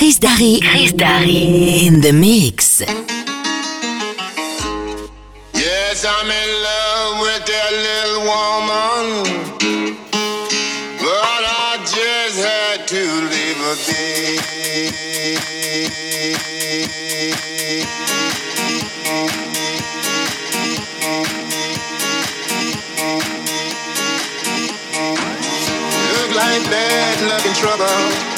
Chris Darry. Chris Darry. In the mix. Yes, I'm in love with that little woman. But I just had to leave her Look like bad luck and trouble.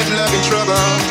life, love, and trouble.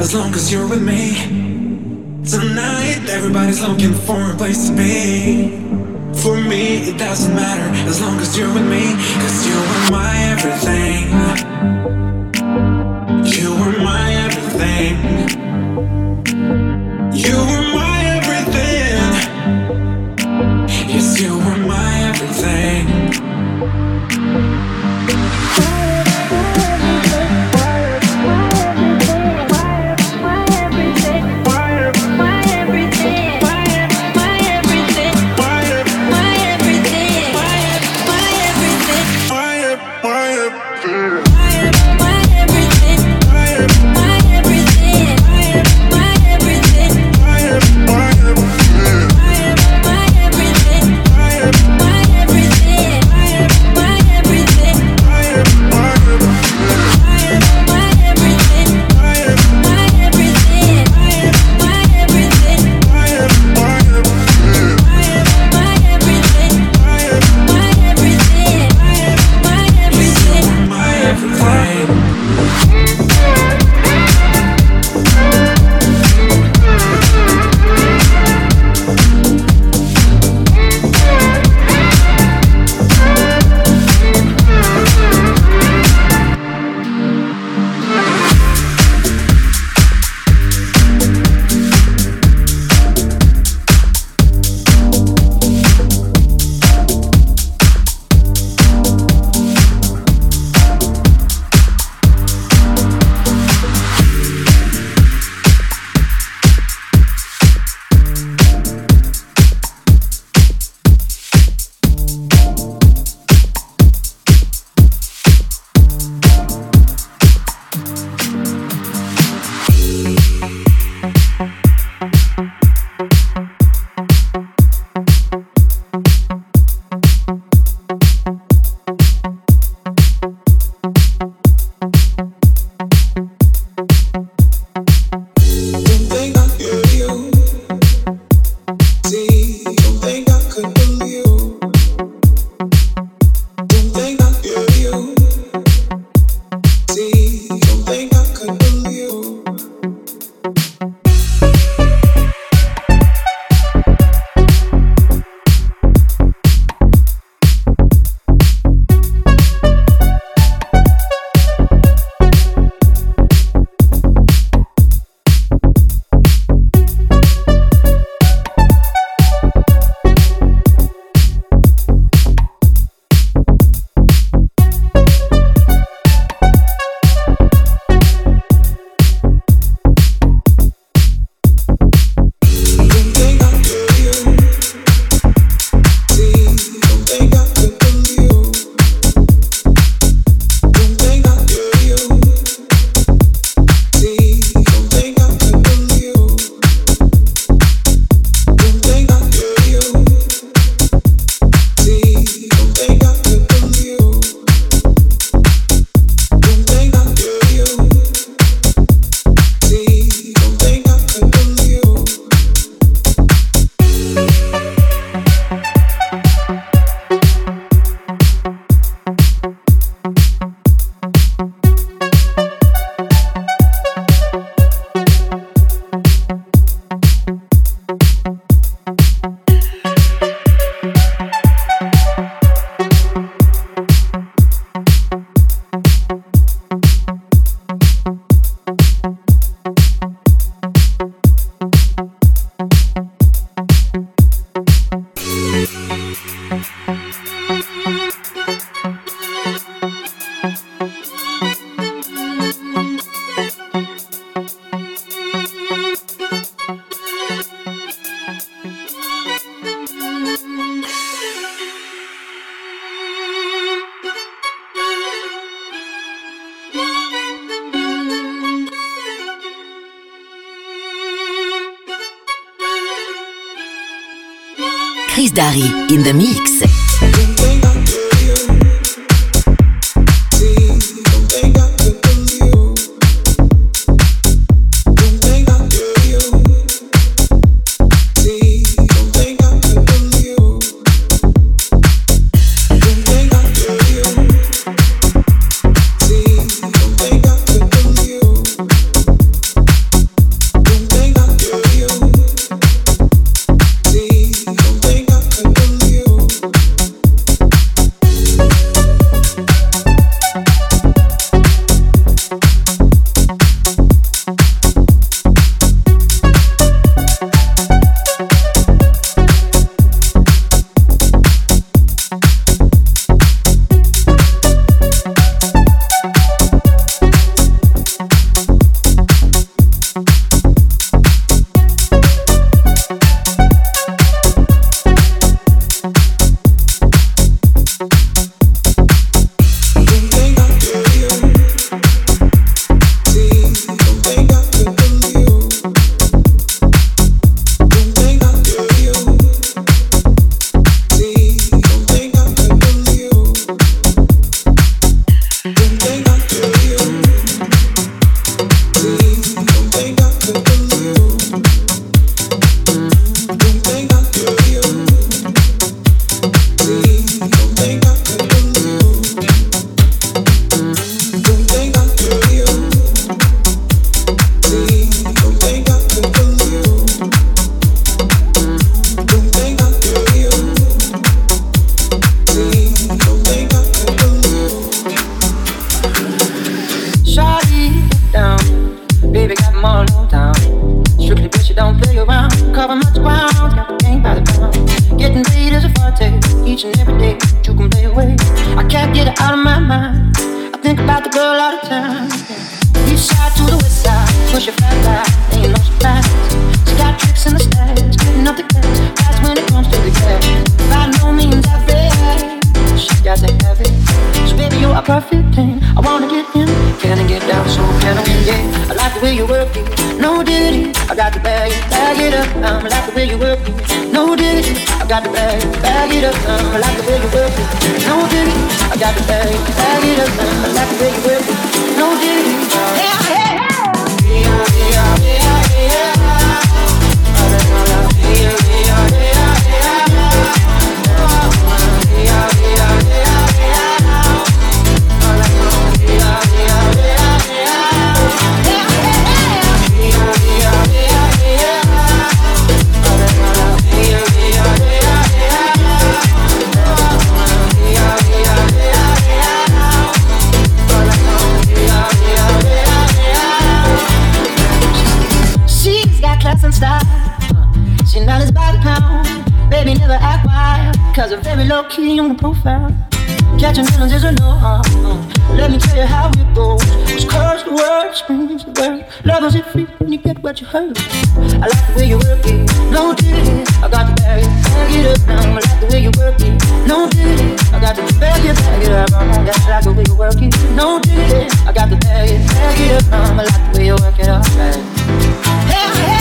As long as you're with me. Tonight, everybody's looking for a place to be. For me, it doesn't matter as long as you're with me. Cause you are my everything. You are my everything. You way you work it. No dig I got the bag, bag it up. I like the way you work it. No dig I got the bag, bag it up. I like the way you work it. No dig Cause I'm very low key on the profile. Catching feelings is a no. Uh-uh. Let me tell you how it goes. It's curse the word, screams the word. Love is free when you get what you hurt. I like the way you work it, no diggity. I got to bag it, bag it up now. I like the way you work it, no diggity. I got to bag it, bag it up. I like the way you work it, no diggity. I got to bag it, bag it up now. I like the way you work it alright. Hey, hey.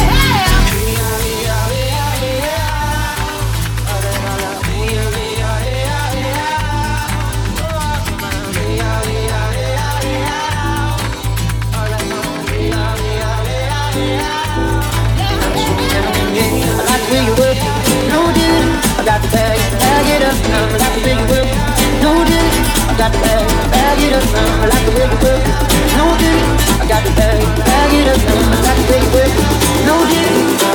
bag it up. I. No, I got the bag, bag it up now. I like the way you work. No, dude.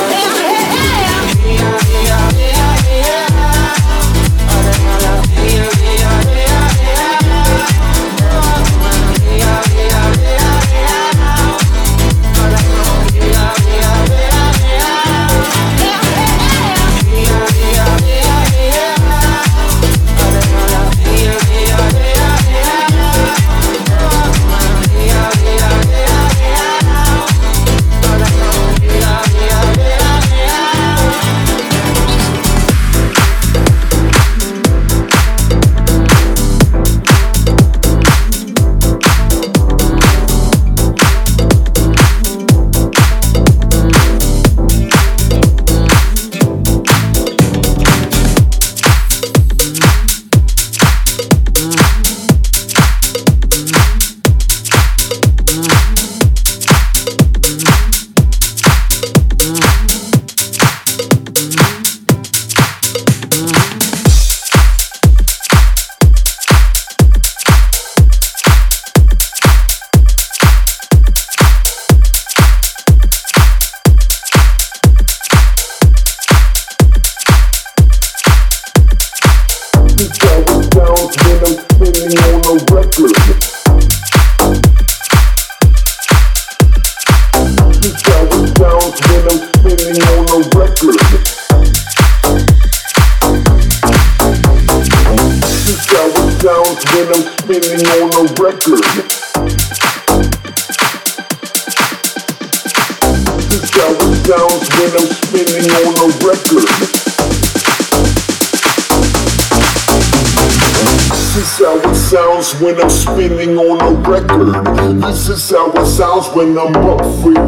When I'm up for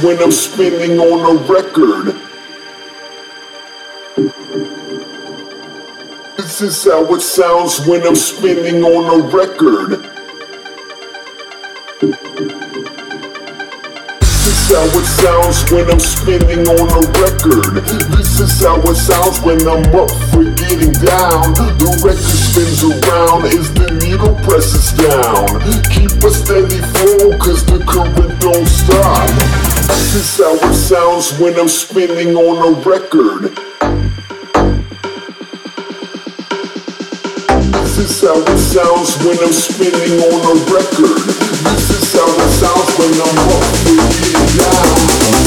when I'm spinning on a record. This is how it sounds when I'm spinning on a record. This is how it sounds when I'm spinning on a record. This is how it sounds when I'm up for getting down. The record spins around as the needle presses down. Keep a steady flow, cause the current don't stop. This is how it sounds when I'm spinning on a record. This is how it sounds when I'm spinning on a record. This is how it sounds when I'm up with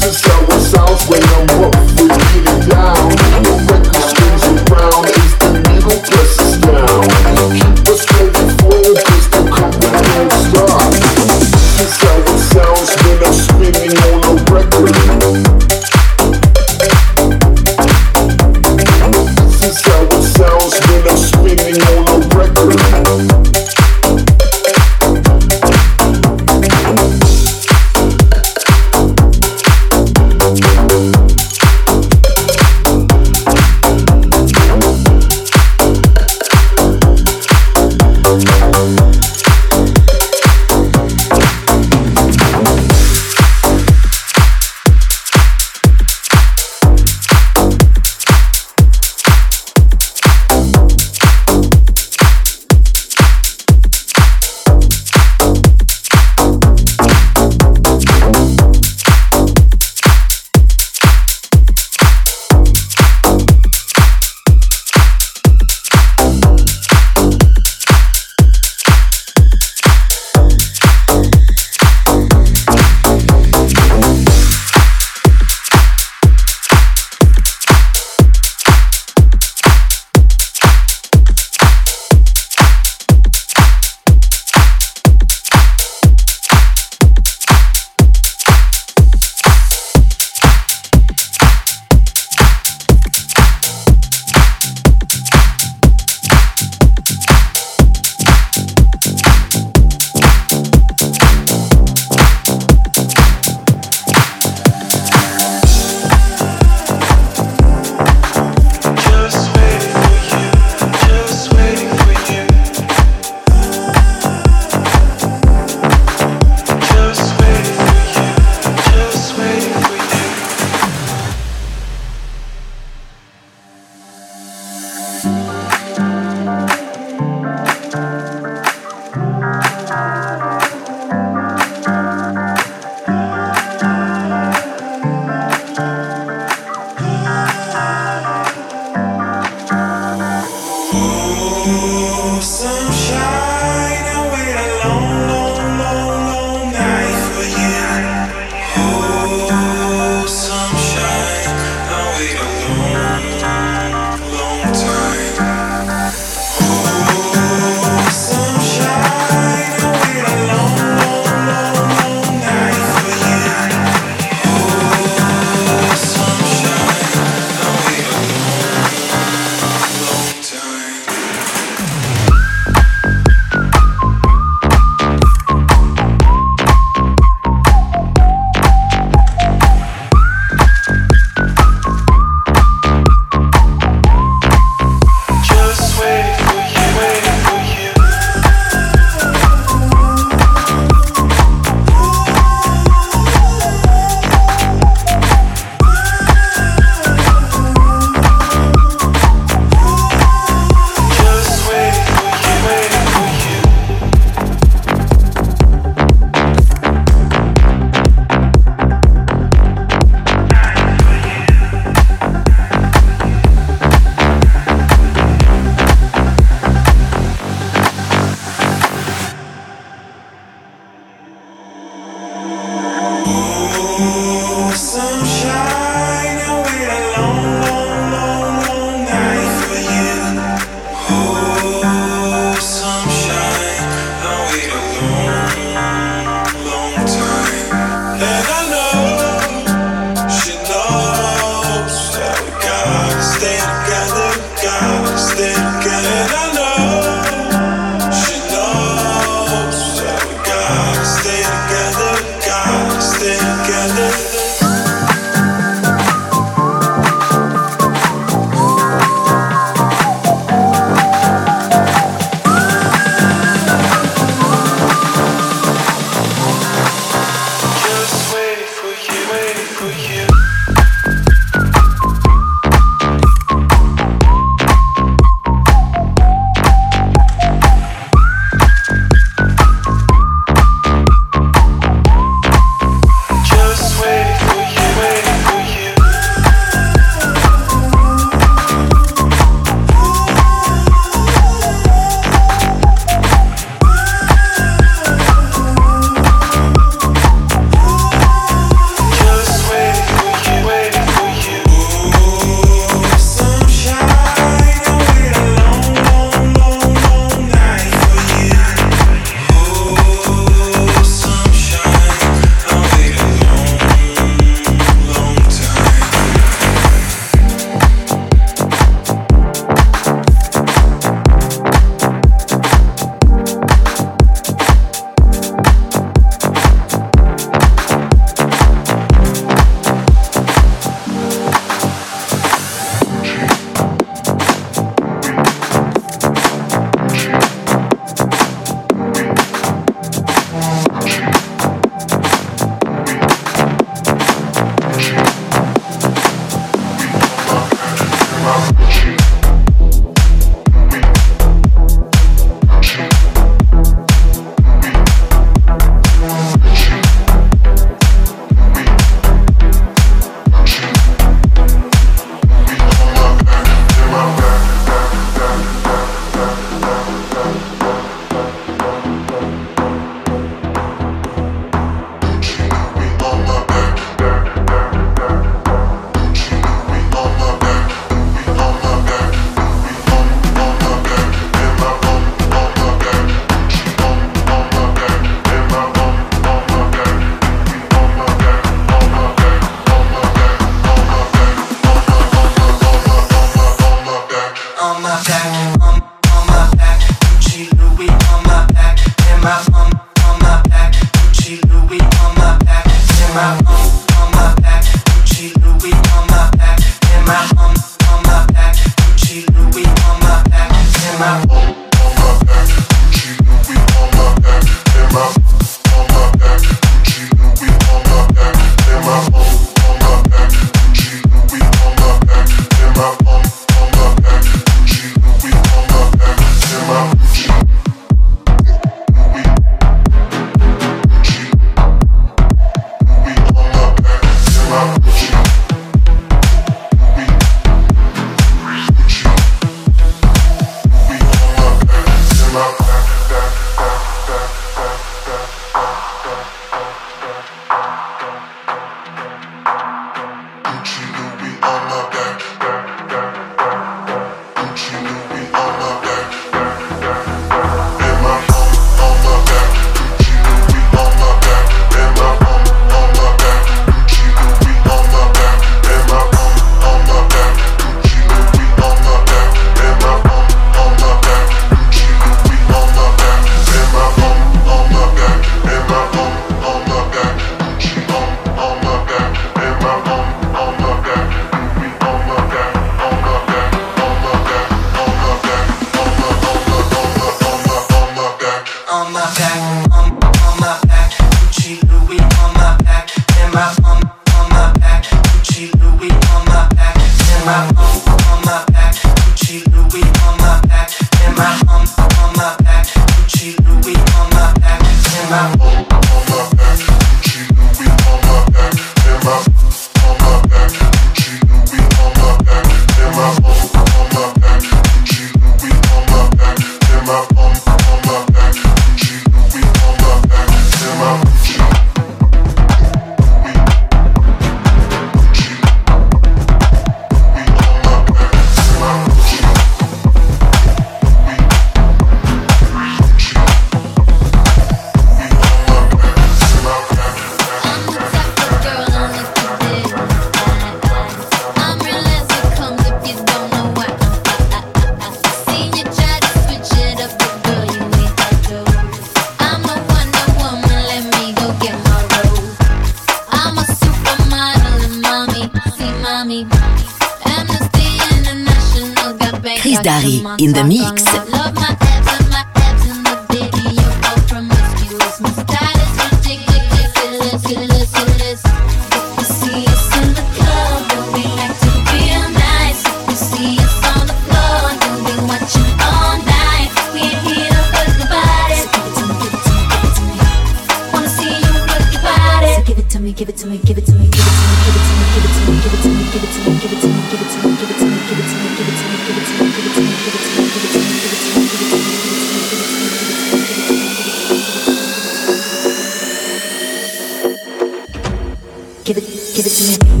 give it to me.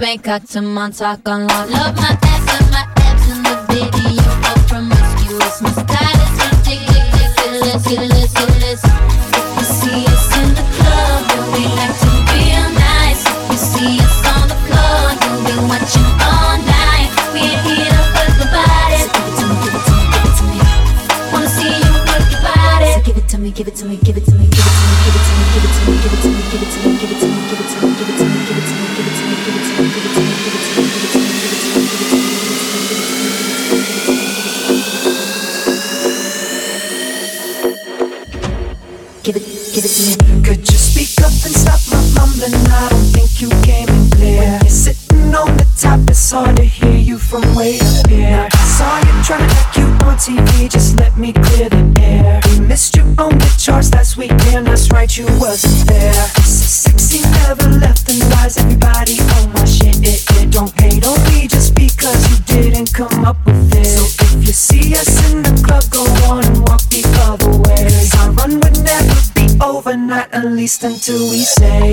Bangkok to Montauk on law. Love my ass and my abs in the video. Oh, promiscuous. My style is ridiculous. Ridiculous, ridiculous. If you see us in the club, then we like to be nice. If you see us on the floor, you'll be watching all night. We ain't here to hurt nobody. So give it to me, give it to me, give it to me. Wanna see you work your body. So give it to me, give it to me, give it to me, give it to me. Until we say,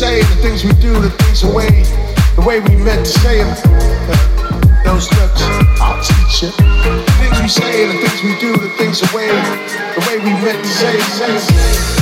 The things we say, the things we do, the things the way, the way we meant to say them. Those looks, I'll teach you. The things we say, the things we do, the things the way, the way we meant to say, say,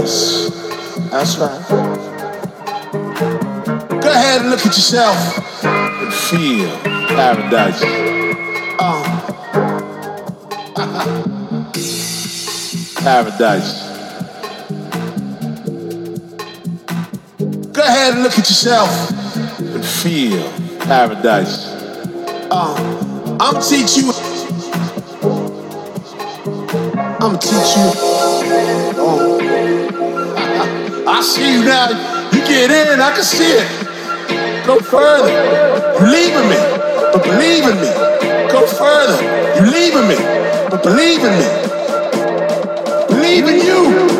paradise. That's right. Go ahead and look at yourself and feel paradise. Uh. paradise. Go ahead and look at yourself and feel paradise. Uh, I'm gonna teach you. I'm gonna teach you. Oh. I see you now. You get in, I can see it. Go further. You leaving me, but believe in me. Go further. You leaving me, but believe in me. Believe in you.